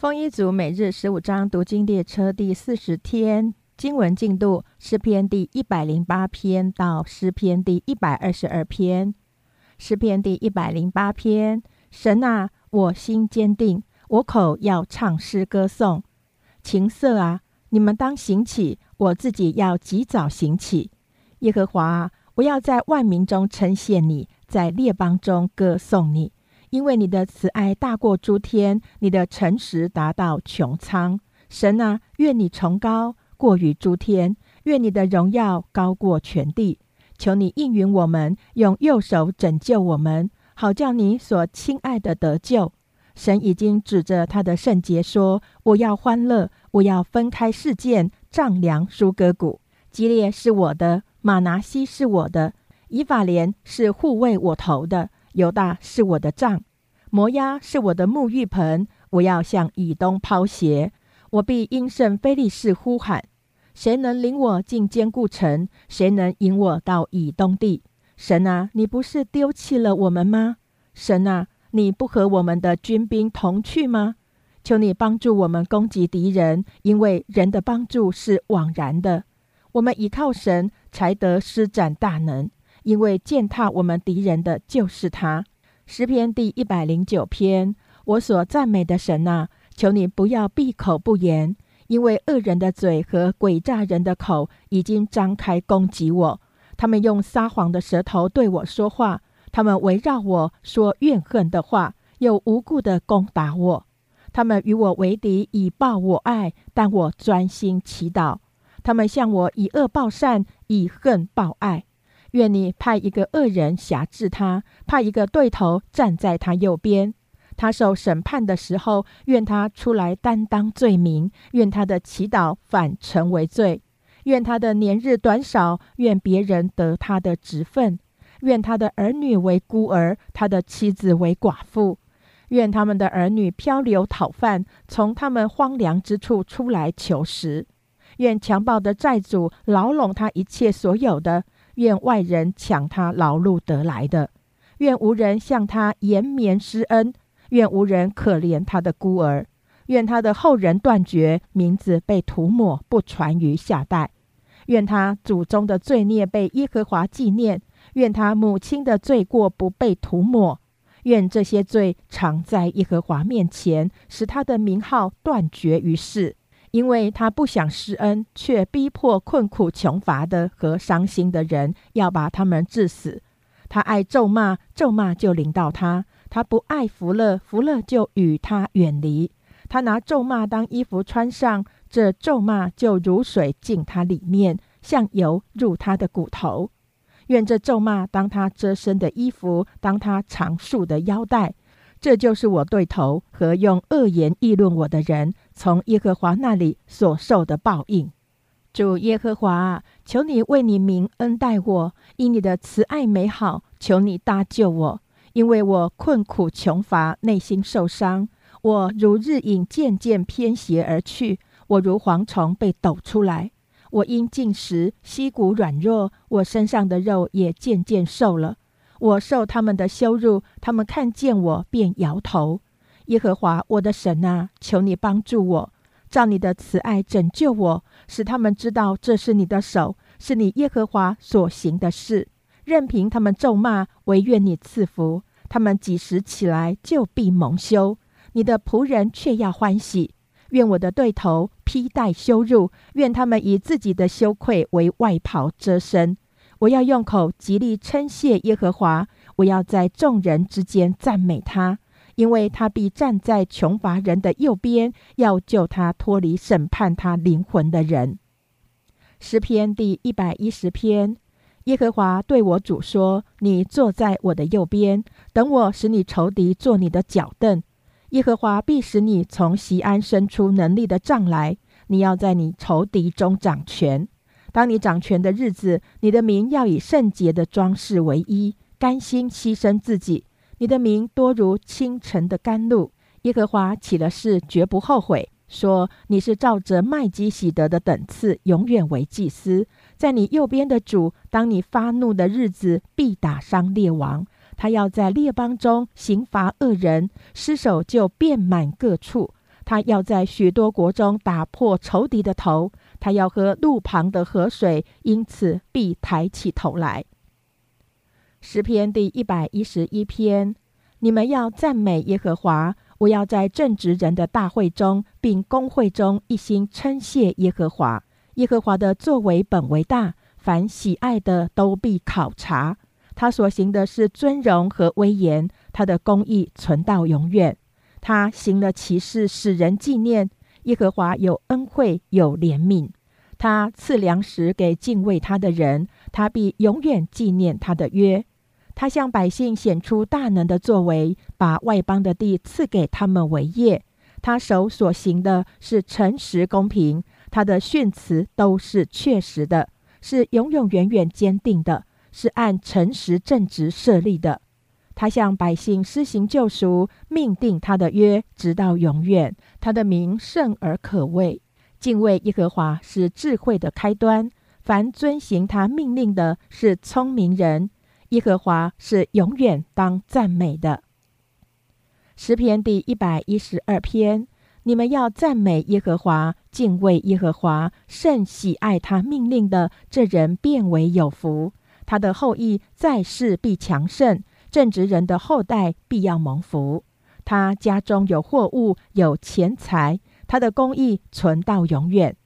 丰一族每日十五章读经列车第四十天经文进度：诗篇第一百零八篇到诗篇第一百二十二篇。诗篇第一百零八篇：神啊，我心坚定，我口要唱诗歌颂。琴瑟啊，你们当行起，我自己要及早行起。耶和华啊，我要在万民中称谢你，在列邦中歌颂你。因为你的慈爱大过诸天，你的诚实达到穹苍。神啊，愿你崇高过于诸天，愿你的荣耀高过全地。求你应允我们，用右手拯救我们，好叫你所亲爱的得救。神已经指着他的圣洁说：“我要欢乐，我要分开事件，丈量舒歌谷。基列是我的，马拿西是我的，以法莲是护卫我头的。”犹大是我的杖，摩押是我的沐浴盆。我要向以东抛鞋，我必应圣非利士呼喊。谁能领我进坚固城？谁能引我到以东地？神啊，你不是丢弃了我们吗？神啊，你不和我们的军兵同去吗？求你帮助我们攻击敌人，因为人的帮助是枉然的。我们倚靠神，才得施展大能。因为践踏我们敌人的就是他。诗篇第一百零九篇，我所赞美的神啊，求你不要闭口不言，因为恶人的嘴和诡诈人的口已经张开攻击我。他们用撒谎的舌头对我说话，他们围绕我说怨恨的话，又无故的攻打我。他们与我为敌，以报我爱，但我专心祈祷。他们向我以恶报善，以恨报爱。愿你派一个恶人辖制他，派一个对头站在他右边。他受审判的时候，愿他出来担当罪名，愿他的祈祷反成为罪，愿他的年日短少，愿别人得他的职分，愿他的儿女为孤儿，他的妻子为寡妇，愿他们的儿女漂流讨饭，从他们荒凉之处出来求食，愿强暴的债主牢笼他一切所有的。愿外人抢他劳碌得来的，愿无人向他延绵施恩，愿无人可怜他的孤儿，愿他的后人断绝，名字被涂抹，不传于下代。愿他祖宗的罪孽被耶和华纪念，愿他母亲的罪过不被涂抹。愿这些罪常在耶和华面前，使他的名号断绝于世。因为他不想施恩，却逼迫困苦穷乏的和伤心的人，要把他们致死。他爱咒骂，咒骂就临到他；他不爱福乐，福乐就与他远离。他拿咒骂当衣服穿上，这咒骂就如水进他里面，像油入他的骨头。愿这咒骂当他遮身的衣服，当他长束的腰带。这就是我对头和用恶言议论我的人从耶和华那里所受的报应。主耶和华，求你为你名恩待我，因你的慈爱美好，求你搭救我，因为我困苦穷乏，内心受伤。我如日影渐渐偏斜而去，我如蝗虫被抖出来。我因进食，膝骨软弱，我身上的肉也渐渐瘦了。我受他们的羞辱，他们看见我便摇头。耶和华我的神啊，求你帮助我，照你的慈爱拯救我，使他们知道这是你的手，是你耶和华所行的事。任凭他们咒骂，唯愿你赐福。他们几时起来，就必蒙羞。你的仆人却要欢喜。愿我的对头披戴羞辱，愿他们以自己的羞愧为外袍遮身。我要用口极力称谢耶和华，我要在众人之间赞美他，因为他必站在穷乏人的右边，要救他脱离审判他灵魂的人。诗篇第一百一十篇：耶和华对我主说：“你坐在我的右边，等我使你仇敌做你的脚凳。耶和华必使你从西安伸出能力的杖来，你要在你仇敌中掌权。”当你掌权的日子，你的名要以圣洁的装饰为衣，甘心牺牲自己。你的名多如清晨的甘露。耶和华起了誓，绝不后悔，说你是照着麦基喜德的等次，永远为祭司。在你右边的主，当你发怒的日子，必打伤列王。他要在列邦中刑罚恶人，尸首就遍满各处。他要在许多国中打破仇敌的头，他要喝路旁的河水，因此必抬起头来。诗篇第一百一十一篇：你们要赞美耶和华，我要在正直人的大会中，并公会中一心称谢耶和华。耶和华的作为本为大，凡喜爱的都必考察。他所行的是尊荣和威严，他的公义存到永远。他行了奇事，使人纪念。耶和华有恩惠，有怜悯。他赐粮食给敬畏他的人，他必永远纪念他的约。他向百姓显出大能的作为，把外邦的地赐给他们为业。他手所行的是诚实公平，他的训词都是确实的，是永永远远坚定的，是按诚实正直设立的。他向百姓施行救赎，命定他的约直到永远。他的名圣而可畏，敬畏耶和华是智慧的开端。凡遵行他命令的，是聪明人。耶和华是永远当赞美的。诗篇第一百一十二篇：你们要赞美耶和华，敬畏耶和华，甚喜爱他命令的，这人变为有福。他的后裔在世必强盛，正直人的后代必要蒙福。他家中有货物，有钱财，他的公义存到永远。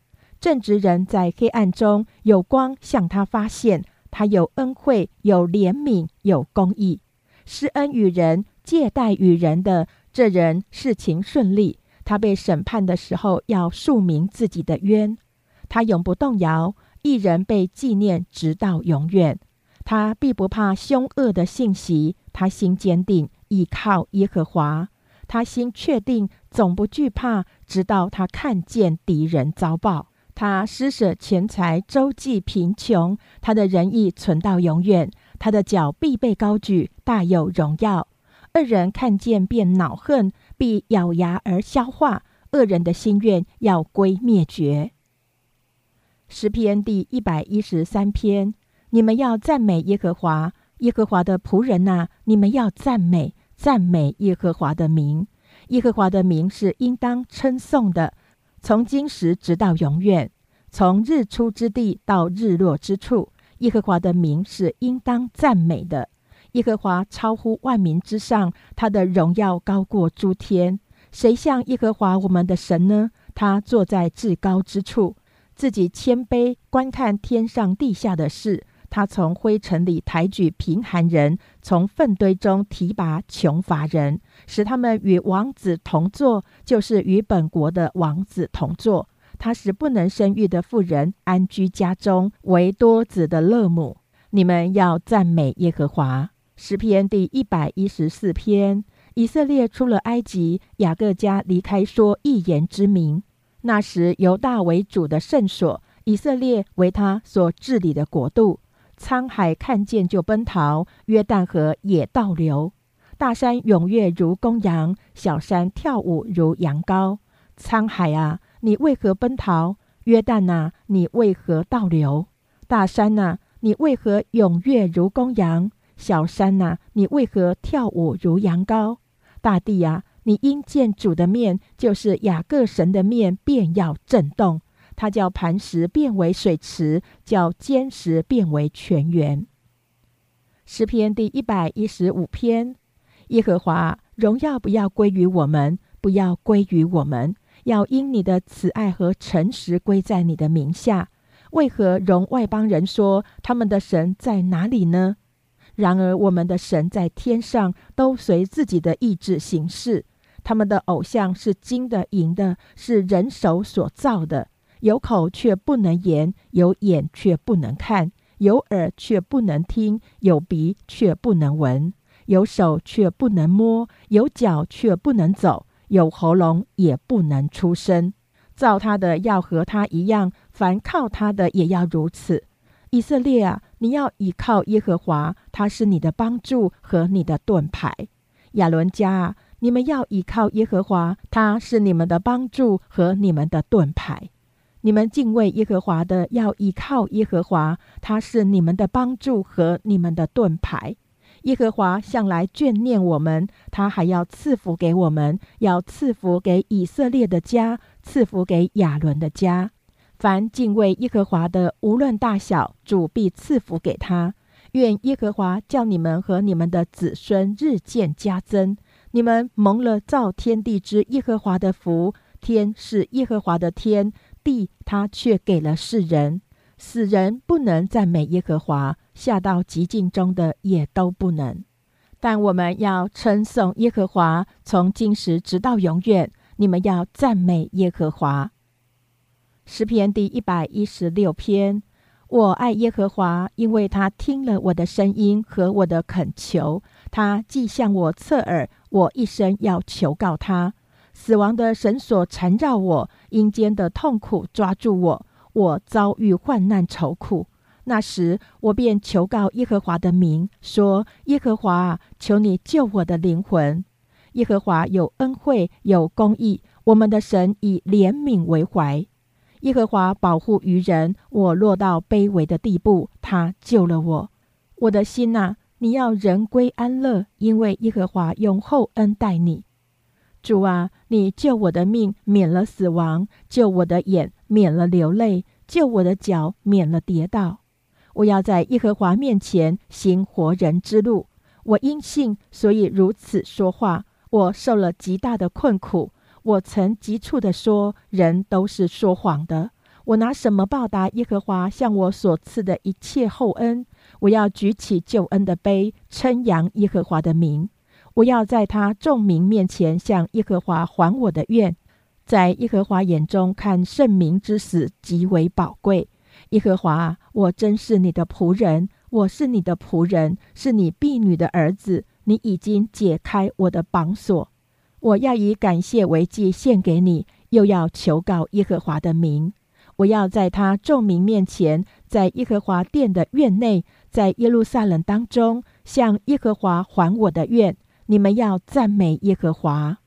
正直人在黑暗中有光向他发现。他有恩惠，有怜悯，有公义，施恩与人，借贷与人的这人事情顺利。他被审判的时候，要述明自己的冤。他永不动摇，一人被纪念直到永远。他必不怕凶恶的信息，他心坚定，倚靠耶和华。他心确定，总不惧怕，直到他看见敌人遭报。他施舍钱财，周济贫穷。他的仁义存到永远。他的脚必被高举，大有荣耀。恶人看见便恼恨，必咬牙而消化。恶人的心愿要归灭绝。诗篇第一百一十三篇：你们要赞美耶和华，耶和华的仆人呐，你们要赞美赞美耶和华的名。耶和华的名是应当称颂的。从今时直到永远，从日出之地到日落之处，耶和华的名是应当赞美的。耶和华超乎万民之上，他的荣耀高过诸天。谁像耶和华我们的神呢？他坐在至高之处，自己谦卑观看天上地下的事。他从灰尘里抬举贫寒人，从粪堆中提拔穷乏人，使他们与王子同坐，就是与本国的王子同坐。他使不能生育的妇人安居家中，为多子的乐母。你们要赞美耶和华。诗篇第一百一十四篇：以色列出了埃及，雅各家离开说一言之名。那时犹大为主的圣所，以色列为他所治理的国度。沧海看见就奔逃，约旦河也倒流。大山踊跃如公羊，小山跳舞如羊羔。沧海啊，你为何奔逃？约旦啊，你为何倒流？大山啊，你为何踊跃如公羊？小山啊，你为何跳舞如羊羔？大地啊，你因见主的面，就是雅各神的面，便要震动。他叫磐石变为水池，叫坚石变为泉源。诗篇第一百一十五篇：耶和华荣耀不要归于我们，不要归于我们，要因你的慈爱和诚实归在你的名下。为何容外邦人说他们的神在哪里呢？然而我们的神在天上，都随自己的意志行事。他们的偶像是金的、银的，是人手所造的。有口却不能言，有眼却不能看，有耳却不能听，有鼻却不能闻，有手却不能摸，有脚却不能走，有喉咙也不能出声。造他的要和他一样，凡靠他的也要如此。以色列啊，你要倚靠耶和华，他是你的帮助和你的盾牌。亚伦家啊，你们要倚靠耶和华，他是你们的帮助和你们的盾牌。你们敬畏耶和华的，要依靠耶和华，他是你们的帮助和你们的盾牌。耶和华向来眷念我们，他还要赐福给我们，要赐福给以色列的家，赐福给亚伦的家。凡敬畏耶和华的，无论大小，主必赐福给他。愿耶和华叫你们和你们的子孙日渐加增。你们蒙了造天地之耶和华的福，天是耶和华的天，地他却给了世人。死人不能赞美耶和华，下到极境中的也都不能。但我们要称颂耶和华，从今时直到永远。你们要赞美耶和华。诗篇第一百一十六篇：我爱耶和华，因为他听了我的声音和我的恳求。他既向我侧耳，我一生要求告他。死亡的绳索缠绕我，阴间的痛苦抓住我，我遭遇患难愁苦。那时，我便求告耶和华的名，说：“耶和华，求你救我的灵魂。”耶和华有恩惠，有公义，我们的神以怜悯为怀。耶和华保护愚人，我落到卑微的地步，他救了我。我的心呐，你要人归安乐，因为耶和华用厚恩待你。主啊，你救我的命，免了死亡；救我的眼，免了流泪；救我的脚，免了跌倒。我要在耶和华面前行活人之路。我因信，所以如此说话。我受了极大的困苦。我曾急促地说：“人都是说谎的。我拿什么报答耶和华向我所赐的一切厚恩？我要举起救恩的杯，称扬耶和华的名。我要在他众民面前向耶和华还我的愿。在耶和华眼中看圣民之死极为宝贵。耶和华，我真是你的仆人，我是你的仆人，是你婢女的儿子。你已经解开我的绑锁。”我要以感谢为祭献给你，又要求告耶和华的名。我要在他众民面前，在耶和华殿的院内，在耶路撒冷当中，向耶和华还我的愿。你们要赞美耶和华。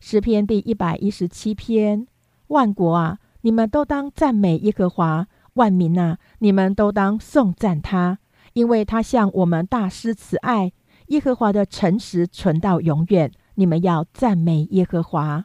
诗篇第一百一十七篇：万国啊，你们都当赞美耶和华；万民啊，你们都当颂赞他，因为他向我们大施慈爱。耶和华的诚实存到永远。你们要赞美耶和华。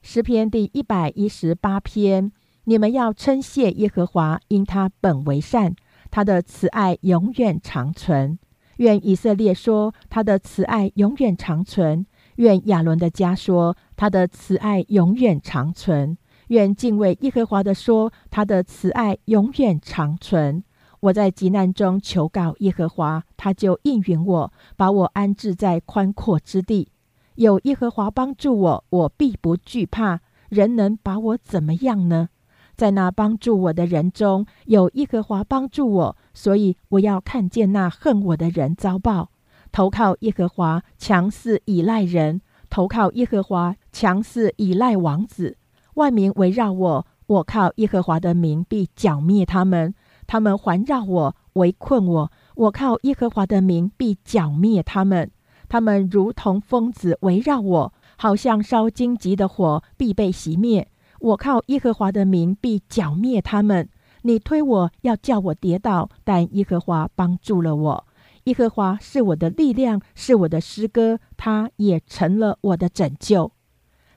诗篇第一百一十八篇，你们要称谢耶和华，因他本为善，他的慈爱永远长存。愿以色列说，他的慈爱永远长存；愿亚伦的家说，他的慈爱永远长存；愿敬畏耶和华的说，他的慈爱永远长存。我在急难中求告耶和华，他就应允我，把我安置在宽阔之地。有耶和华帮助我，我必不惧怕。人能把我怎么样呢？在那帮助我的人中有耶和华帮助我，所以我要看见那恨我的人遭报。投靠耶和华，强似依赖人；投靠耶和华，强似依赖王子。万民围绕我，我靠耶和华的名必剿灭他们。他们环绕我，围困我。我靠耶和华的名必剿灭他们。他们如同疯子围绕我，好像烧荆棘的火，必被熄灭。我靠耶和华的名必剿灭他们。你推我要叫我跌倒，但耶和华帮助了我。耶和华是我的力量，是我的诗歌，他也成了我的拯救。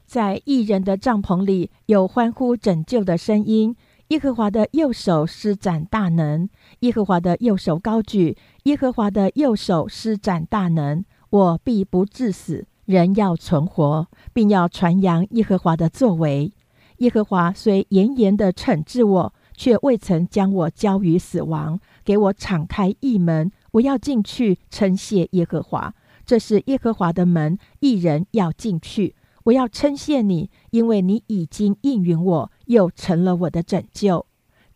在异人的帐篷里有欢呼拯救的声音。耶和华的右手施展大能，耶和华的右手高举，耶和华的右手施展大能。我必不致死，人要存活，并要传扬耶和华的作为。耶和华虽严严的惩治我，却未曾将我交于死亡，给我敞开一门，我要进去称谢耶和华。这是耶和华的门，一人要进去。我要称谢你，因为你已经应允我。又成了我的拯救，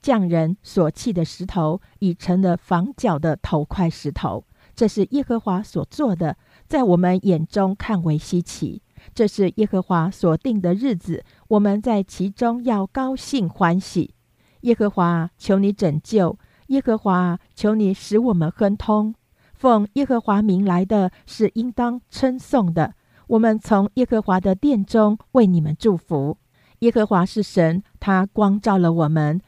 匠人所弃的石头已成了房角的头块石头。这是耶和华所做的，在我们眼中看为稀奇。这是耶和华所定的日子，我们在其中要高兴欢喜。耶和华，求你拯救；耶和华，求你使我们亨通。奉耶和华名来的是应当称颂的。我们从耶和华的殿中为你们祝福。耶和华是神，他光照了我们。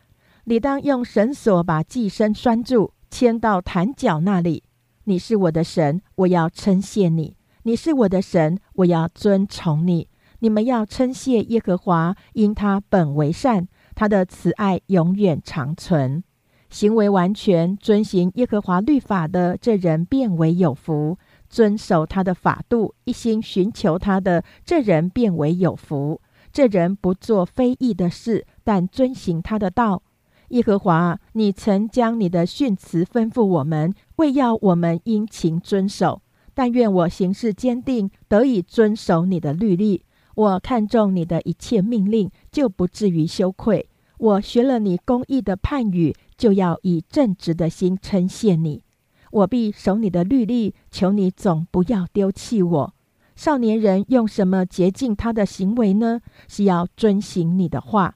你当用绳索把寄生拴住，牵到坛角那里。你是我的神，我要称谢你；你是我的神，我要尊崇你。你们要称谢耶和华，因他本为善，他的慈爱永远长存。行为完全，遵行耶和华律法的这人变为有福；遵守他的法度，一心寻求他的这人变为有福。这人不做非义的事，但遵行他的道。耶和华，你曾将你的训词吩咐我们，为要我们殷勤遵守。但愿我行事坚定，得以遵守你的律例。我看中你的一切命令，就不至于羞愧。我学了你公义的判语，就要以正直的心称谢你。我必守你的律例，求你总不要丢弃我。少年人用什么洁净他的行为呢？是要遵行你的话。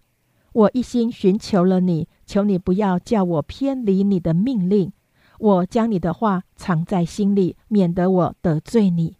我一心寻求了你，求你不要叫我偏离你的命令。我将你的话藏在心里，免得我得罪你。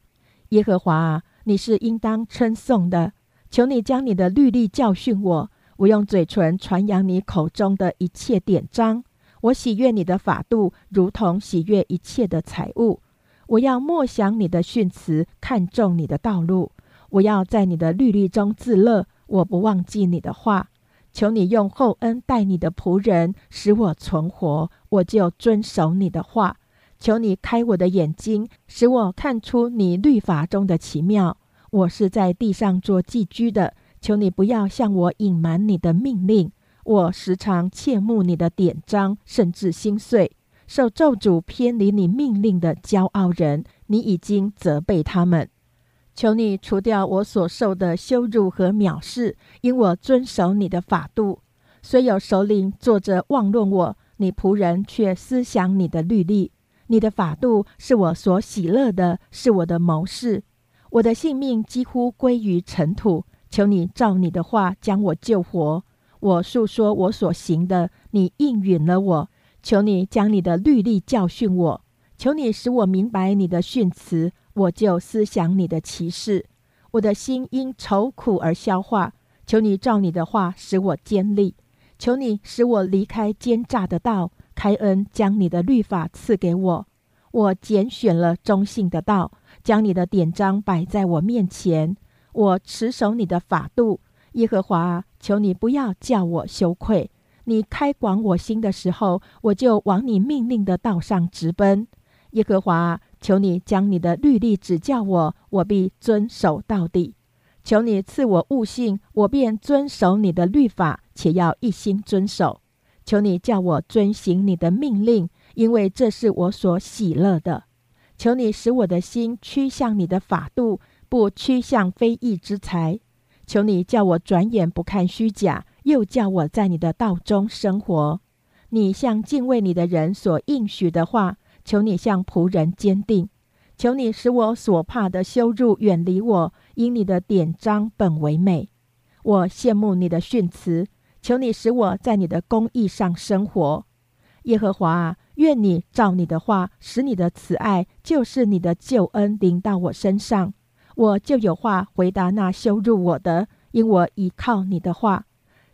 耶和华啊！你是应当称颂的，求你将你的律例教训我。我用嘴唇传扬你口中的一切典章。我喜悦你的法度，如同喜悦一切的财物。我要默想你的训词，看重你的道路。我要在你的律例中自乐，我不忘记你的话。求你用厚恩待你的仆人，使我存活，我就遵守你的话。求你开我的眼睛，使我看出你律法中的奇妙。我是在地上做寄居的，求你不要向我隐瞒你的命令。我时常切慕你的典章，甚至心碎。受咒诅偏离你命令的骄傲人，你已经责备他们。求你除掉我所受的羞辱和藐视，因我遵守你的法度。虽有首领坐着妄论我，你仆人却思想你的律例。你的法度是我所喜乐的，是我的谋士。我的性命几乎归于尘土，求你照你的话将我救活。我诉说我所行的，你应允了我。求你将你的律例教训我，求你使我明白你的训词，我就思想你的启示。我的心因愁苦而消化，求你照你的话使我坚立。求你使我离开奸诈的道。开恩将你的律法赐给我，我拣选了中性的道，将你的典章摆在我面前。我持守你的法度，耶和华，求你不要叫我羞愧。你开广我心的时候，我就往你命令的道上直奔。耶和华，求你将你的律例指教我，我必遵守到底。求你赐我悟性，我便遵守你的律法，且要一心遵守。求你叫我遵行你的命令，因为这是我所喜乐的。求你使我的心趋向你的法度，不趋向非义之财。求你叫我转眼不看虚假，又叫我在你的道中生活。你向敬畏你的人所应许的话，求你向仆人坚定。求你使我所怕的羞辱远离我，因你的典章本为美。我羡慕你的训词。求你使我在你的公义上生活，耶和华啊，愿你照你的话，使你的慈爱就是你的救恩临到我身上，我就有话回答那羞辱我的，因我倚靠你的话。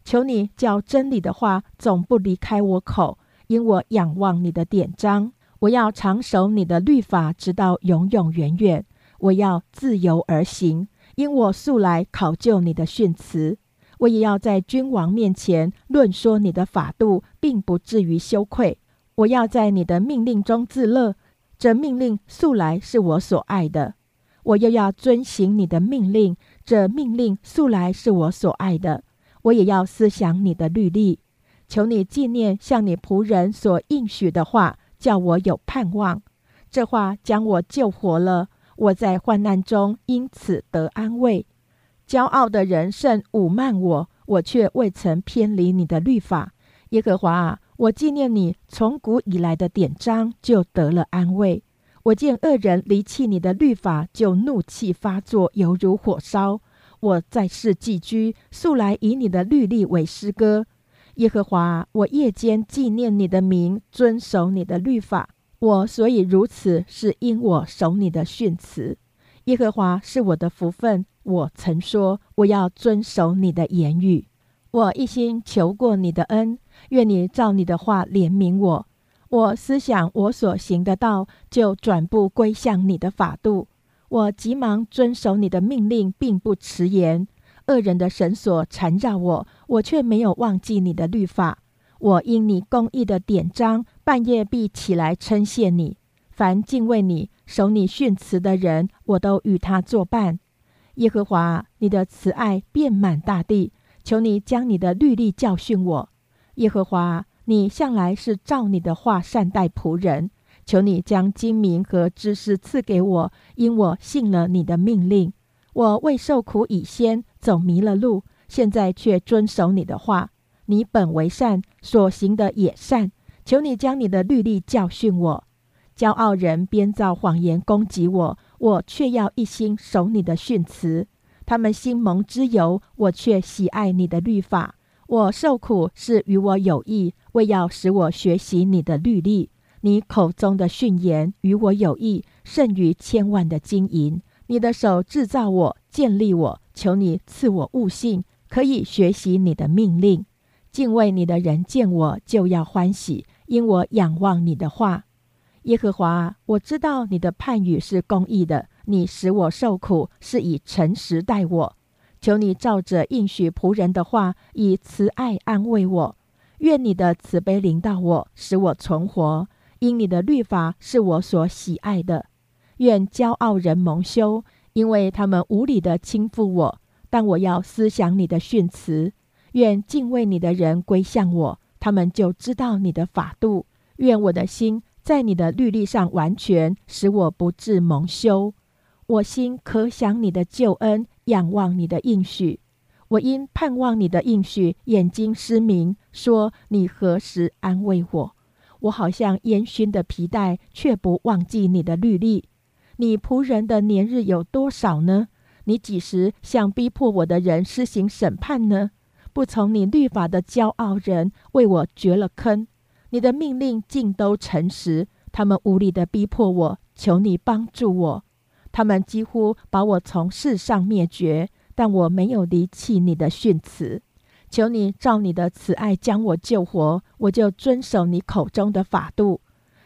求你叫真理的话总不离开我口，因我仰望你的典章。我要长守你的律法，直到永永远远。我要自由而行，因我素来考究你的训词。我也要在君王面前论说你的法度，并不至于羞愧。我要在你的命令中自乐，这命令素来是我所爱的。我又要遵行你的命令，这命令素来是我所爱的。我也要思想你的律例，求你纪念向你仆人所应许的话，叫我有盼望。这话将我救活了，我在患难中因此得安慰。骄傲的人甚侮慢我，我却未曾偏离你的律法。耶和华啊，我纪念你从古以来的典章，就得了安慰。我见恶人离弃你的律法，就怒气发作，犹如火烧。我在世寄居，素来以你的律例为诗歌。耶和华，我夜间纪念你的名，遵守你的律法。我所以如此，是因我守你的训词。耶和华是我的福分。我曾说，我要遵守你的言语。我一心求过你的恩，愿你照你的话怜悯我。我思想我所行的道，就转步归向你的法度。我急忙遵守你的命令，并不迟延。恶人的绳索缠绕我，我却没有忘记你的律法。我因你公义的典章，半夜必起来称谢你。凡敬畏你、守你训词的人，我都与他作伴。耶和华，你的慈爱遍满大地，求你将你的律例教训我。耶和华，你向来是照你的话善待仆人。求你将精明和知识赐给我，因我信了你的命令。我未受苦以先走迷了路，现在却遵守你的话。你本为善，所行的也善。求你将你的律例教训我。骄傲人编造谎言攻击我，我却要一心守你的训词。他们心蒙之由，我却喜爱你的律法。我受苦是与我有益，为要使我学习你的律例。你口中的训言与我有益，胜于千万的金银。你的手制造我，建立我，求你赐我悟性，可以学习你的命令。敬畏你的人见我就要欢喜，因我仰望你的话。耶和华，我知道你的判语是公义的，你使我受苦是以诚实待我。求你照着应许仆人的话，以慈爱安慰我。愿你的慈悲临到我，使我存活。因你的律法是我所喜爱的，愿骄傲人蒙羞，因为他们无理的轻负我。但我要思想你的训词。愿敬畏你的人归向我，他们就知道你的法度。愿我的心在你的律例上完全，使我不致蒙羞。我心可想你的救恩，仰望你的应许。我因盼望你的应许，眼睛失明，说你何时安慰我？我好像烟熏的皮带，却不忘记你的律例。你仆人的年日有多少呢？你几时向逼迫我的人施行审判呢？不从你律法的骄傲人为我掘了坑。你的命令尽都诚实，他们无力的逼迫我，求你帮助我。他们几乎把我从世上灭绝，但我没有离弃你的训词。求你照你的慈爱将我救活，我就遵守你口中的法度。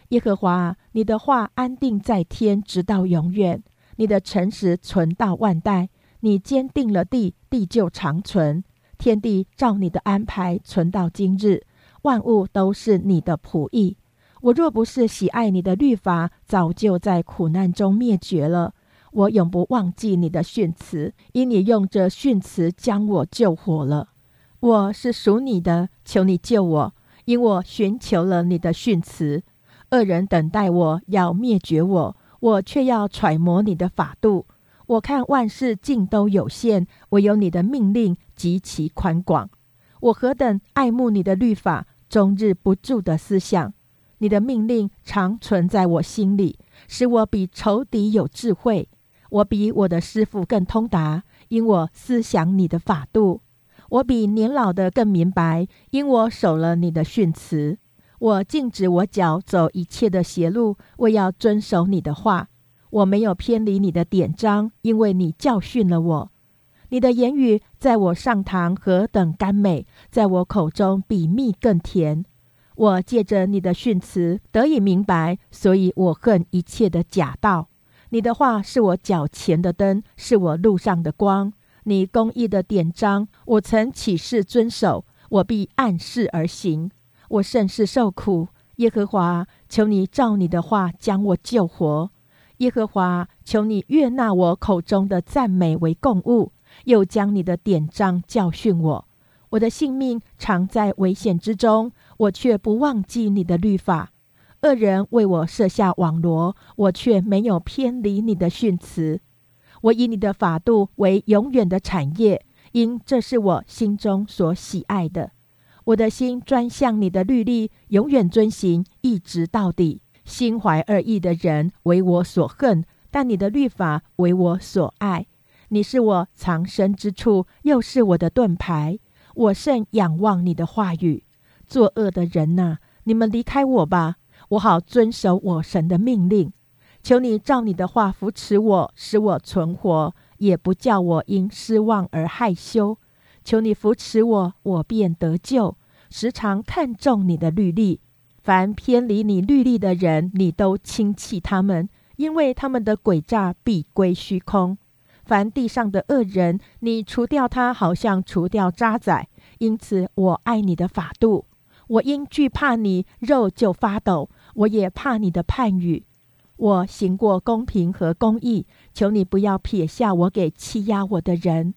耶和华，你的话安定在天，直到永远；你的诚实存到万代。你坚定了地，地就长存。天地照你的安排存到今日，万物都是你的仆役。我若不是喜爱你的律法，早就在苦难中灭绝了。我永不忘记你的训词，因你用这训词将我救活了。我是属你的，求你救我，因我寻求了你的训词。恶人等待我要灭绝我，我却要揣摩你的法度。我看万事尽都有限，唯有你的命令极其宽广。我何等爱慕你的律法，终日不住的思想你的命令，常存在我心里，使我比仇敌有智慧。我比我的师傅更通达，因我思想你的法度。我比年老的更明白，因我守了你的训词。我禁止我脚走一切的邪路，为要遵守你的话。我没有偏离你的典章，因为你教训了我。你的言语在我上堂何等甘美，在我口中比蜜更甜。我借着你的训词得以明白，所以我恨一切的假道。你的话是我脚前的灯，是我路上的光。你公义的典章，我曾起誓遵守，我必按事而行。我甚是受苦，耶和华，求你照你的话将我救活。耶和华，求你悦纳我口中的赞美为供物，又将你的典章教训我。我的性命常在危险之中，我却不忘记你的律法。恶人为我设下网罗，我却没有偏离你的训词。我以你的法度为永远的产业，因这是我心中所喜爱的。我的心专向你的律例，永远遵行，一直到底。心怀恶意的人为我所恨，但你的律法为我所爱。你是我藏身之处，又是我的盾牌。我甚仰望你的话语。作恶的人呐，你们离开我吧，我好遵守我神的命令。求你照你的话扶持我，使我存活，也不叫我因失望而害羞。求你扶持我，我便得救。时常看重你的律例，凡偏离你律例的人，你都轻弃他们，因为他们的诡诈必归虚空。凡地上的恶人，你除掉他，好像除掉渣滓。因此，我爱你的法度。我因惧怕你，肉就发抖；我也怕你的判语。我行过公平和公义，求你不要撇下我给欺压我的人。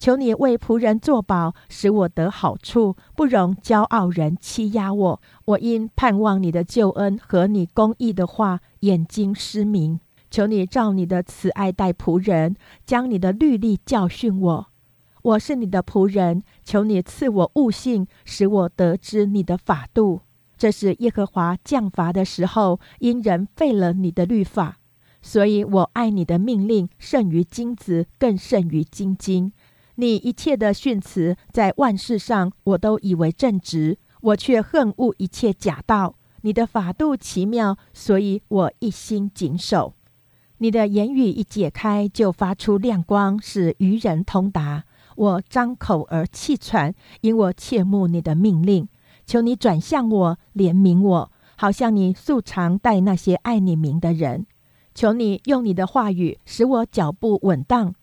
求你为仆人作保，使我得好处，不容骄傲人欺压我。我因盼望你的救恩和你公义的话，眼睛失明。求你照你的慈爱待仆人，将你的律例教训我。我是你的仆人，求你赐我悟性，使我得知你的法度。这是耶和华降罚的时候，因人废了你的律法，所以我爱你的命令胜于金子，更胜于金金。你一切的训词，在万事上我都以为正直，我却恨恶一切假道。你的法度奇妙，所以我一心谨守。你的言语一解开，就发出亮光，使愚人通达。我张口而气喘，因我切慕你的命令。求你转向我，怜悯我，好像你素常待那些爱你名的人。求你用你的话语使我脚步稳当。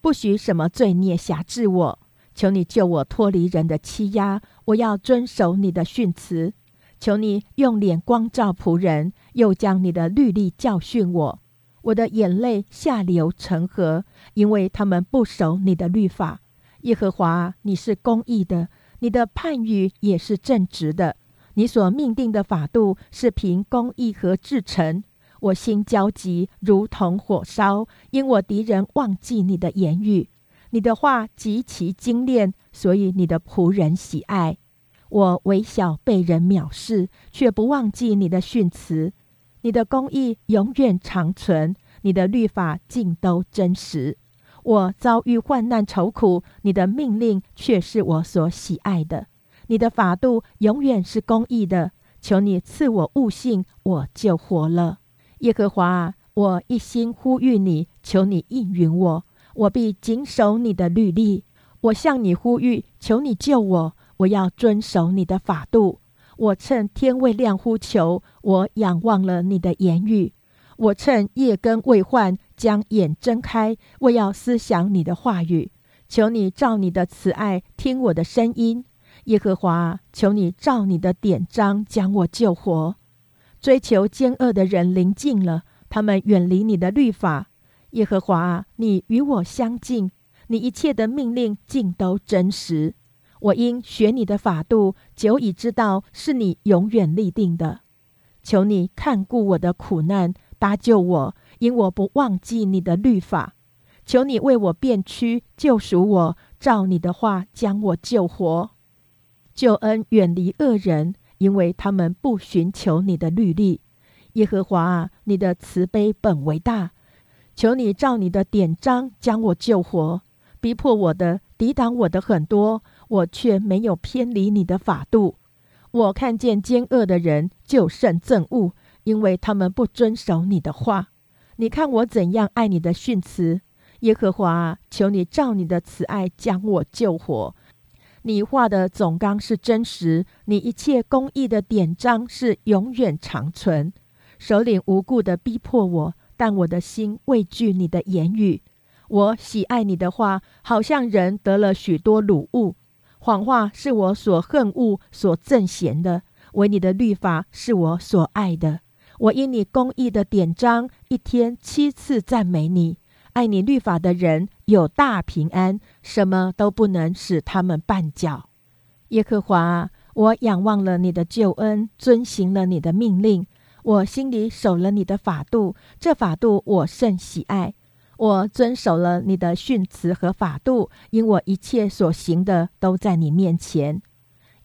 不许什么罪孽辖制我，求你救我脱离人的欺压。我要遵守你的训词。求你用脸光照仆人，又将你的律例教训我。我的眼泪下流成河，因为他们不守你的律法。耶和华，你是公义的，你的判语也是正直的。你所命定的法度是凭公义和至诚。我心焦急，如同火烧，因我敌人忘记你的言语。你的话极其精炼，所以你的仆人喜爱。我微小被人藐视，却不忘记你的训词。你的公义永远长存，你的律法尽都真实。我遭遇患难愁苦，你的命令却是我所喜爱的。你的法度永远是公义的，求你赐我悟性，我就活了。耶和华，我一心呼吁你，求你应允我，我必谨守你的律例。我向你呼吁，求你救我，我要遵守你的法度。我趁天未亮呼求，我仰望了你的言语。我趁夜更未换，将眼睁开，我要思想你的话语。求你照你的慈爱听我的声音，耶和华，求你照你的典章将我救活。追求奸恶的人临近了，他们远离你的律法。耶和华，你与我相近，你一切的命令尽都真实。我因学你的法度，久已知道是你永远立定的。求你看顾我的苦难，搭救我，因我不忘记你的律法。求你为我变屈，救赎我，照你的话将我救活。救恩远离恶人。因为他们不寻求你的律例，耶和华啊，你的慈悲本为大，求你照你的典章将我救活。逼迫我的、抵挡我的很多，我却没有偏离你的法度。我看见奸恶的人就甚憎恶，因为他们不遵守你的话。你看我怎样爱你的训词，耶和华，求你照你的慈爱将我救活。你画的总纲是真实，你一切公义的典章是永远长存。首领无故的逼迫我，但我的心畏惧你的言语。我喜爱你的话，好像人得了许多鲁物。谎话是我所恨恶、所憎嫌的，唯你的律法是我所爱的。我因你公义的典章，一天七次赞美你。爱你律法的人有大平安，什么都不能使他们绊脚。耶和华，我仰望了你的救恩，遵行了你的命令，我心里守了你的法度，这法度我甚喜爱。我遵守了你的训词和法度，因我一切所行的都在你面前。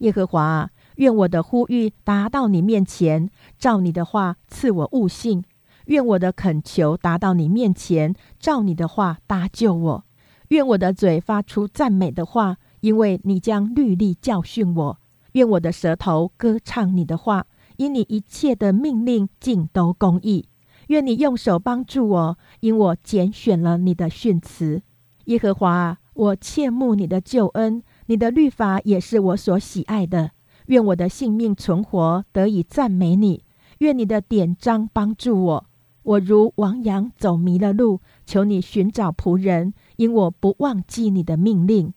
耶和华，愿我的呼吁达到你面前，照你的话赐我悟性。愿我的恳求达到你面前，照你的话搭救我。愿我的嘴发出赞美的话，因为你将律例教训我。愿我的舌头歌唱你的话，因你一切的命令尽都公义。愿你用手帮助我，因我拣选了你的训词。耶和华，我切慕你的救恩，你的律法也是我所喜爱的。愿我的性命存活，得以赞美你。愿你的典章帮助我。我如亡羊走迷了路，求你寻找仆人，因我不忘记你的命令。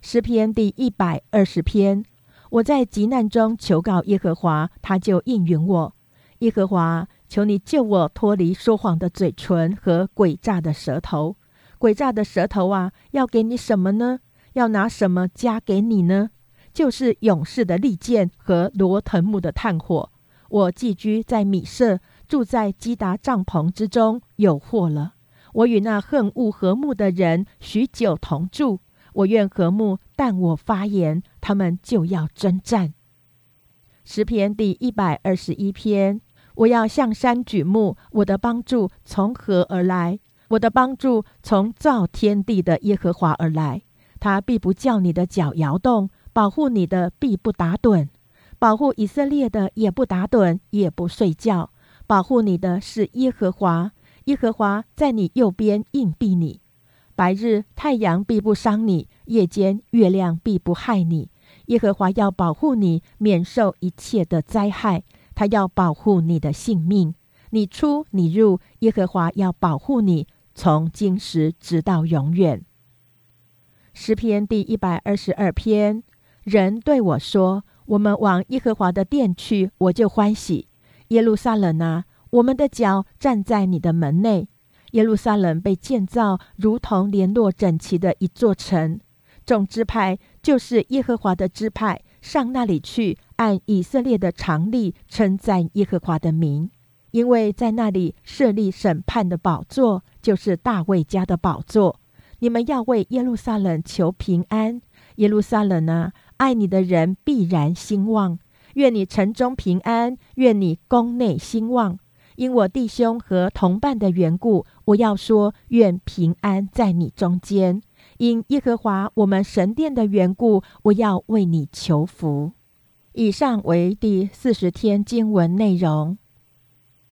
诗篇第一百二十篇。我在急难中求告耶和华，他就应允我。耶和华，求你救我脱离说谎的嘴唇和诡诈的舌头。诡诈的舌头啊，要给你什么呢？要拿什么加给你呢？就是勇士的利剑和罗藤木的炭火。我寄居在米舍，住在基达帐篷之中，有祸了。我与那恨恶和睦的人许久同住。我愿和睦，但我发言，他们就要征战。诗篇第一百二十一篇：我要向山举目，我的帮助从何而来？我的帮助从造天地的耶和华而来。他必不叫你的脚摇动，保护你的必不打盹，保护以色列的也不打盹，也不睡觉。保护你的是耶和华，耶和华在你右边硬币你。白日太阳必不伤你，夜间月亮必不害你。耶和华要保护你，免受一切的灾害。他要保护你的性命，你出你入，耶和华要保护你，从今时直到永远。诗篇第一百二十二篇，人对我说：“我们往耶和华的殿去，我就欢喜。”耶路撒冷啊，我们的脚站在你的门内。耶路撒冷被建造，如同联络整齐的一座城。众支派就是耶和华的支派，上那里去，按以色列的常例称赞耶和华的名，因为在那里设立审判的宝座，就是大卫家的宝座。你们要为耶路撒冷求平安。耶路撒冷啊，爱你的人必然兴旺。愿你城中平安，愿你宫内兴旺。因我弟兄和同伴的缘故，我要说：愿平安在你中间。因耶和华我们神殿的缘故，我要为你求福。以上为第四十天经文内容。